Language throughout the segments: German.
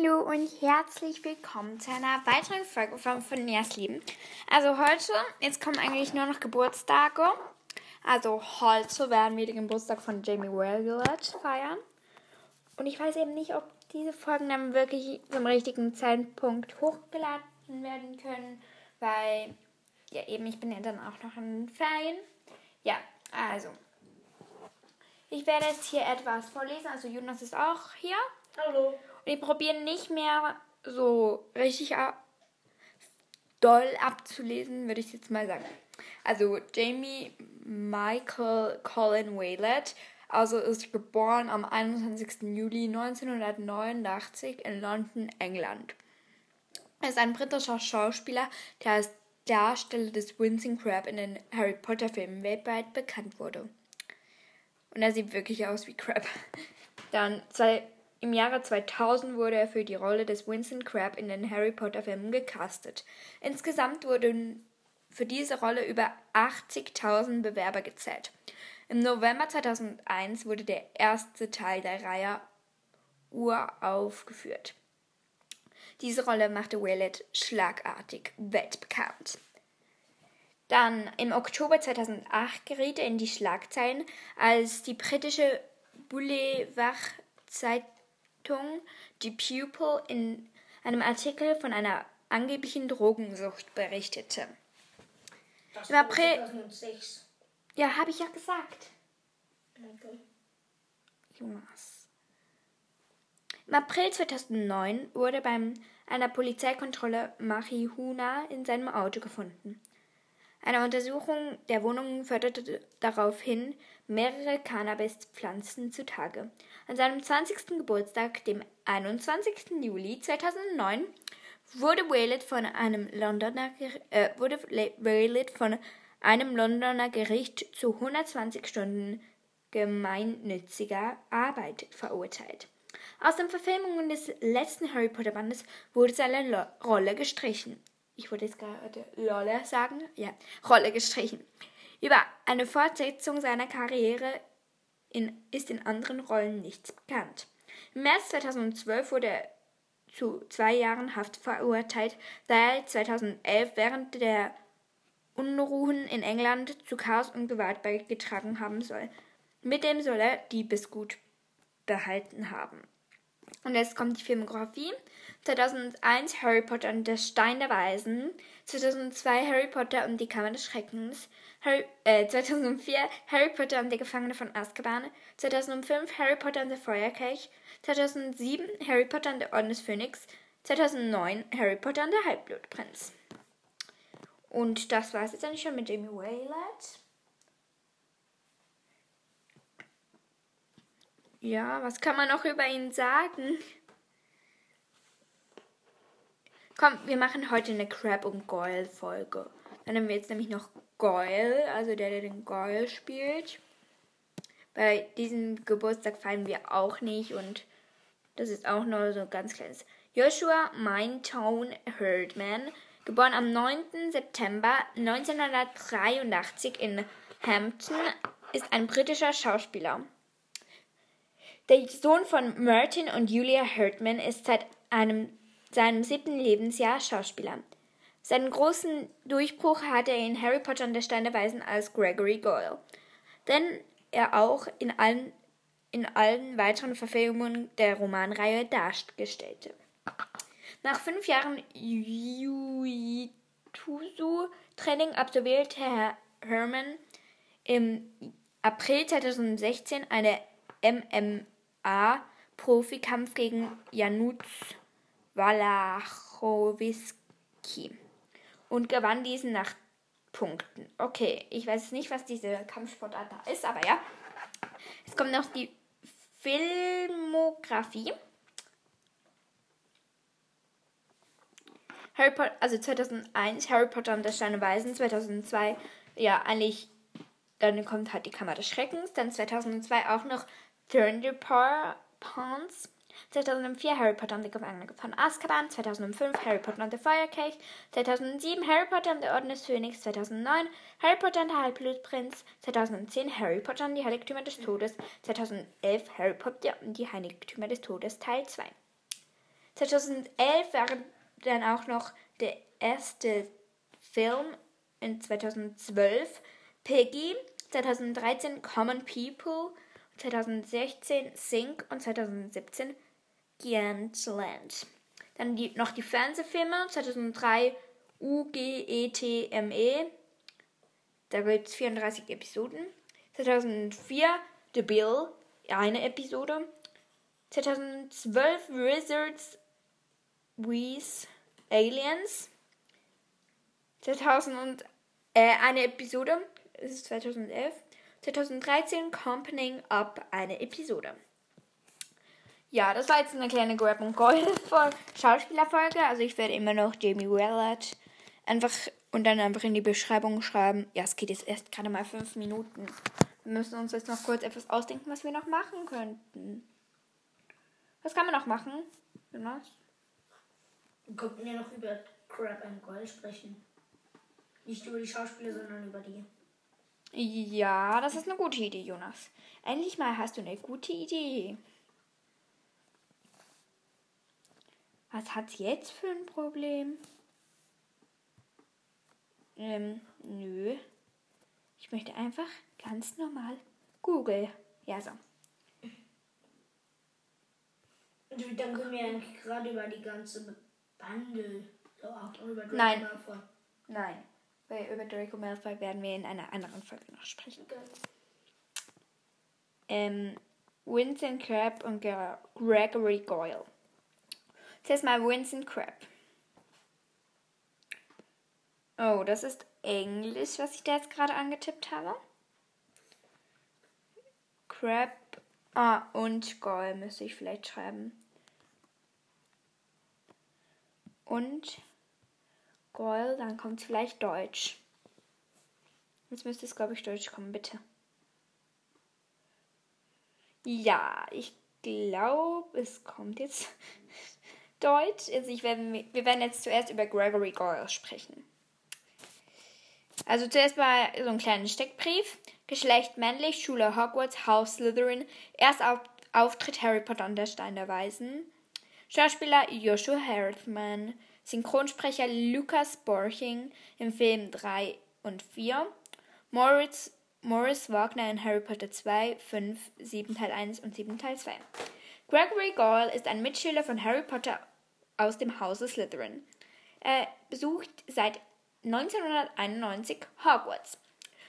Hallo und herzlich willkommen zu einer weiteren Folge von Nähers Leben. Also heute, jetzt kommen eigentlich nur noch Geburtstage. Also heute werden wir den Geburtstag von Jamie Willett feiern. Und ich weiß eben nicht, ob diese Folgen dann wirklich zum richtigen Zeitpunkt hochgeladen werden können, weil, ja eben, ich bin ja dann auch noch in Ferien. Ja, also. Ich werde jetzt hier etwas vorlesen. Also Jonas ist auch hier. Hallo. Und ich probiere nicht mehr so richtig doll abzulesen, würde ich jetzt mal sagen. Also Jamie Michael Colin Waylett, also ist geboren am 21. Juli 1989 in London, England. Er ist ein britischer Schauspieler, der als Darsteller des Vincent Crab in den Harry Potter Filmen weltweit bekannt wurde. Und er sieht wirklich aus wie Crab. Dann zwei im Jahre 2000 wurde er für die Rolle des Vincent Crabbe in den Harry Potter Filmen gecastet. Insgesamt wurden für diese Rolle über 80.000 Bewerber gezählt. Im November 2001 wurde der erste Teil der Reihe uraufgeführt. Diese Rolle machte Willett schlagartig weltbekannt. Dann im Oktober 2008 geriet er in die Schlagzeilen, als die britische Boulevard-Zeitung Zeitung Die Pupil in einem Artikel von einer angeblichen Drogensucht berichtete. Das Im April. 2006. Ja, habe ich ja gesagt. Okay. Jonas. Im April 2009 wurde bei einer Polizeikontrolle Marihuana in seinem Auto gefunden. Eine Untersuchung der Wohnung förderte daraufhin mehrere Cannabispflanzen zutage. An seinem 20. Geburtstag, dem 21. Juli 2009, wurde Waylett von einem Londoner, äh, wurde Waylett von einem Londoner Gericht zu 120 Stunden gemeinnütziger Arbeit verurteilt. Aus den Verfilmungen des letzten Harry Potter Bandes wurde seine Rolle gestrichen ich wollte jetzt gerade Lolle sagen, ja, Rolle gestrichen. Über eine Fortsetzung seiner Karriere in, ist in anderen Rollen nichts bekannt. Im März 2012 wurde er zu zwei Jahren Haft verurteilt, da er 2011 während der Unruhen in England zu Chaos und Gewalt beigetragen haben soll. Mit dem soll er Diebesgut behalten haben. Und jetzt kommt die Filmografie. 2001 Harry Potter und der Stein der Weisen. 2002 Harry Potter und die Kammer des Schreckens. Harry, äh, 2004 Harry Potter und der Gefangene von Azkaban. 2005 Harry Potter und der Feuerkelch. 2007 Harry Potter und der Orden des Phönix. 2009 Harry Potter und der Halbblutprinz. Und das war es jetzt eigentlich schon mit Jamie Waylett. Ja, was kann man noch über ihn sagen? Komm, wir machen heute eine Crab und Goyle Folge. Dann haben wir jetzt nämlich noch Goyle, also der, der den Goyle spielt. Bei diesem Geburtstag feiern wir auch nicht und das ist auch nur so ein ganz kleines. Joshua Mindtone Herdman, geboren am 9. September 1983 in Hampton, ist ein britischer Schauspieler. Der Sohn von Martin und Julia Herdman ist seit einem, seinem siebten Lebensjahr Schauspieler. Seinen großen Durchbruch hatte er in Harry Potter und der Stein Weisen als Gregory Goyle, denn er auch in allen, in allen weiteren Verfilmungen der Romanreihe darstellte. Nach fünf Jahren Jiu-Jitsu-Training absolvierte Herr Herman im April 2016 eine MMA A. Profikampf gegen Janusz Walachowiski und gewann diesen nach Punkten. Okay, ich weiß nicht, was diese Kampfsportart da ist, aber ja. Es kommt noch die Filmografie. Harry Potter, also 2001 Harry Potter und der Steine Weisen, 2002 ja eigentlich, dann kommt halt die Kammer des Schreckens, dann 2002 auch noch Thunderpaw Pawns. 2004 Harry Potter und der Gefangene von Azkaban, 2005 Harry Potter und der Feuerkelch, 2007 Harry Potter und der Orden des Phönix, 2009 Harry Potter und der Halbblutprinz, 2010 Harry Potter und die Heiligtümer des Todes, 2011 Harry Potter und die Heiligtümer des Todes Teil 2. 2011 war dann auch noch der erste Film in 2012 Piggy, 2013 Common People, 2016 Sync und 2017 Giantland. Dann die, noch die Fernsehfilme, 2003 UGETME, da gibt es 34 Episoden. 2004 The Bill, eine Episode. 2012 Wizards with Aliens. 2000 äh, eine Episode, es ist 2011. 2013 Companying Up, eine Episode. Ja, das war jetzt eine kleine Grab und Gold Schauspielerfolge. Also ich werde immer noch Jamie Willard einfach und dann einfach in die Beschreibung schreiben. Ja, es geht jetzt erst gerade mal fünf Minuten. Wir müssen uns jetzt noch kurz etwas ausdenken, was wir noch machen könnten. Was kann man noch machen? Jonas? Wir könnten ja noch über Crab and Goyle sprechen. Nicht über die Schauspieler, sondern über die. Ja, das ist eine gute Idee, Jonas. Endlich mal hast du eine gute Idee. Was hat's jetzt für ein Problem? Ähm, nö. Ich möchte einfach ganz normal Google. Ja, so. Und dann können wir eigentlich gerade über die ganze Bande, so auch über Draco Nein. Nein. Weil über Draco Malfoy werden wir in einer anderen Folge noch sprechen. Okay. Ähm, Vincent Crab und Gregory Goyle. Zuerst mal Vincent Crab. Oh, das ist Englisch, was ich da jetzt gerade angetippt habe. Crab. Ah, und Goyle müsste ich vielleicht schreiben. Und Goyle, dann kommt vielleicht Deutsch. Jetzt müsste es, glaube ich, Deutsch kommen, bitte. Ja, ich glaube, es kommt jetzt Deutsch. Also ich werde, wir werden jetzt zuerst über Gregory Goyle sprechen. Also zuerst mal so ein kleiner Steckbrief. Geschlecht männlich, Schule Hogwarts, Haus Slytherin. Erstauf Auftritt Harry Potter und der Stein der Weisen. Schauspieler Joshua Hartman. Synchronsprecher Lucas Borching im Film 3 und 4. Moritz, Morris Wagner in Harry Potter 2, 5, 7 Teil 1 und 7 Teil 2. Gregory Goyle ist ein Mitschüler von Harry Potter aus dem Hause Slytherin. Er besucht seit 1991 Hogwarts.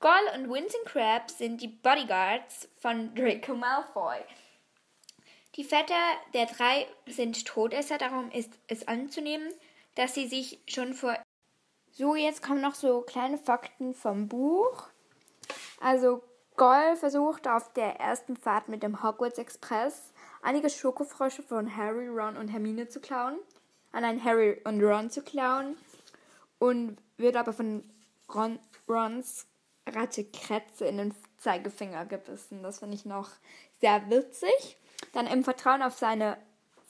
Goyle und Vincent Crabbe sind die Bodyguards von Draco Malfoy. Die Väter der drei sind Todesser, darum ist es anzunehmen, dass sie sich schon vor. So, jetzt kommen noch so kleine Fakten vom Buch. Also, Goyle versucht auf der ersten Fahrt mit dem Hogwarts Express einige Schokofrösche von Harry, Ron und Hermine zu klauen. An ein Harry und Ron zu klauen. Und wird aber von Ron, Rons Ratte Kretze in den Zeigefinger gebissen. Das finde ich noch sehr witzig. Dann im Vertrauen auf seine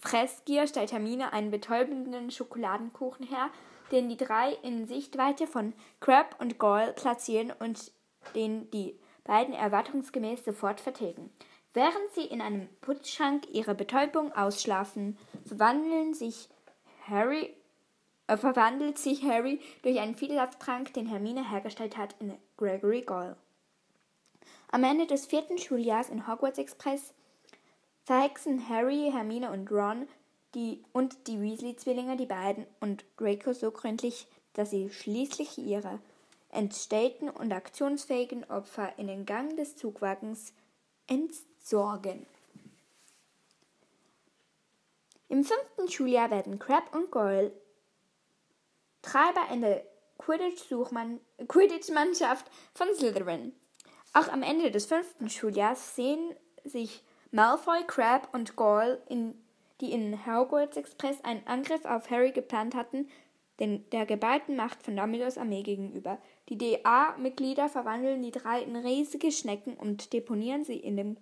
Fressgier stellt Hermine einen betäubenden Schokoladenkuchen her, den die drei in Sichtweite von Crab und Goyle platzieren und den die beiden erwartungsgemäß sofort vertilgen. Während sie in einem Putzschrank ihre Betäubung ausschlafen, verwandeln sich Harry, äh, verwandelt sich Harry durch einen Vielsafttrank, den Hermine hergestellt hat, in Gregory Goyle. Am Ende des vierten Schuljahres in Hogwarts Express verhexen Harry, Hermine und Ron die, und die Weasley-Zwillinge die beiden und Draco so gründlich, dass sie schließlich ihre entstellten und aktionsfähigen Opfer in den Gang des Zugwagens entsorgen. Im fünften Schuljahr werden Crab und Goyle Treiber in der Quidditch-Mannschaft von Slytherin. Auch am Ende des fünften Schuljahres sehen sich Malfoy, Crab und Goyle, in, die in Hogwarts Express einen Angriff auf Harry geplant hatten, den, der geballten Macht von Dumbledores Armee gegenüber. Die DA-Mitglieder verwandeln die drei in riesige Schnecken und deponieren sie in den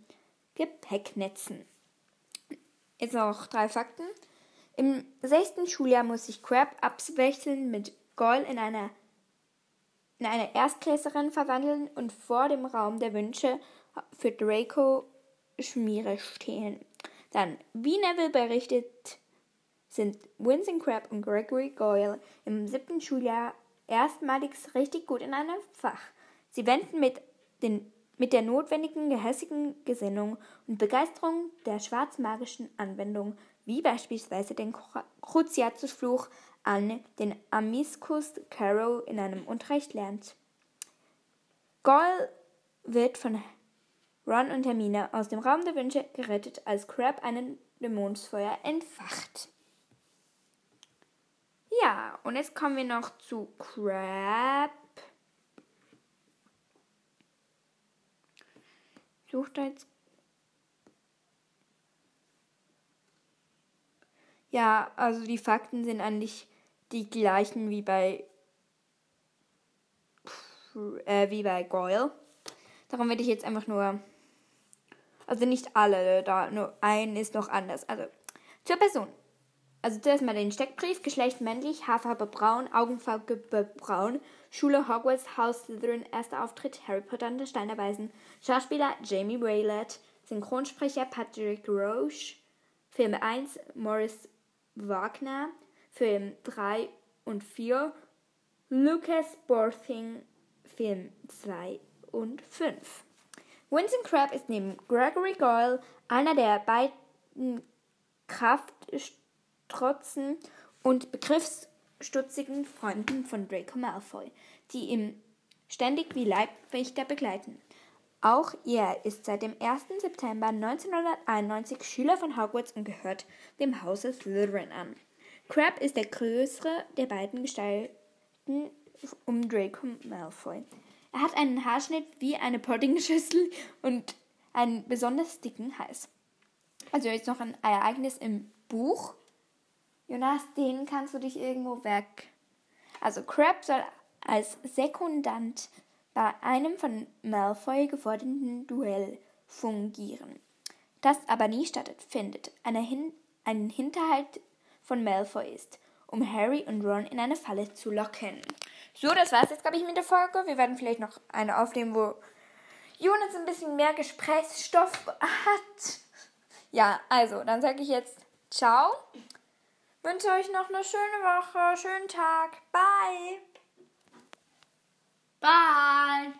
Gepäcknetzen. Jetzt noch drei Fakten. Im sechsten Schuljahr muss sich Crab abwechselnd mit Goyle in einer in eine Erstklässlerin verwandeln und vor dem Raum der Wünsche für Draco Schmiere stehen. Dann, wie Neville berichtet, sind Winston Crab und Gregory Goyle im siebten Schuljahr erstmalig richtig gut in einem Fach. Sie wenden mit, den, mit der notwendigen gehässigen Gesinnung und Begeisterung der schwarzmagischen Anwendung, wie beispielsweise den Cruciatusfluch, an, den Amiscus Caro in einem Unterricht lernt. Goyle wird von Ron und Hermine aus dem Raum der Wünsche gerettet, als Crab einen Dämonsfeuer entfacht. Ja, und jetzt kommen wir noch zu Crab. Sucht da jetzt. Ja, also die Fakten sind eigentlich die gleichen wie bei äh, wie bei Goyle. Darum werde ich jetzt einfach nur also nicht alle, da nur ein ist noch anders. Also zur Person. Also zuerst mal den Steckbrief. Geschlecht männlich, Haarfarbe braun, Augenfarbe braun. Schule Hogwarts, Haus Slytherin, erster Auftritt Harry Potter und der Stein Weisen. Schauspieler Jamie Waylett. Synchronsprecher Patrick Roche. Film 1 Morris Wagner. Film 3 und 4 Lucas Borthing. Film 2 und 5. Winston Crabbe ist neben Gregory Goyle einer der beiden kraftstrotzen und begriffsstutzigen Freunden von Draco Malfoy, die ihn ständig wie Leibwächter begleiten. Auch er ist seit dem 1. September 1991 Schüler von Hogwarts und gehört dem Hause Slytherin an. Crabbe ist der größere der beiden Gestalten um Draco Malfoy. Er hat einen Haarschnitt wie eine Puddingschüssel und einen besonders dicken Hals. Also jetzt noch ein Ereignis im Buch. Jonas, den kannst du dich irgendwo weg. Also Crab soll als Sekundant bei einem von Malfoy geforderten Duell fungieren. Das aber nie stattfindet, Hin ein Hinterhalt von Malfoy ist, um Harry und Ron in eine Falle zu locken. So, das war's jetzt, glaube ich, mit der Folge. Wir werden vielleicht noch eine aufnehmen, wo Jonas ein bisschen mehr Gesprächsstoff hat. Ja, also, dann sage ich jetzt ciao. Wünsche euch noch eine schöne Woche, schönen Tag. Bye. Bye.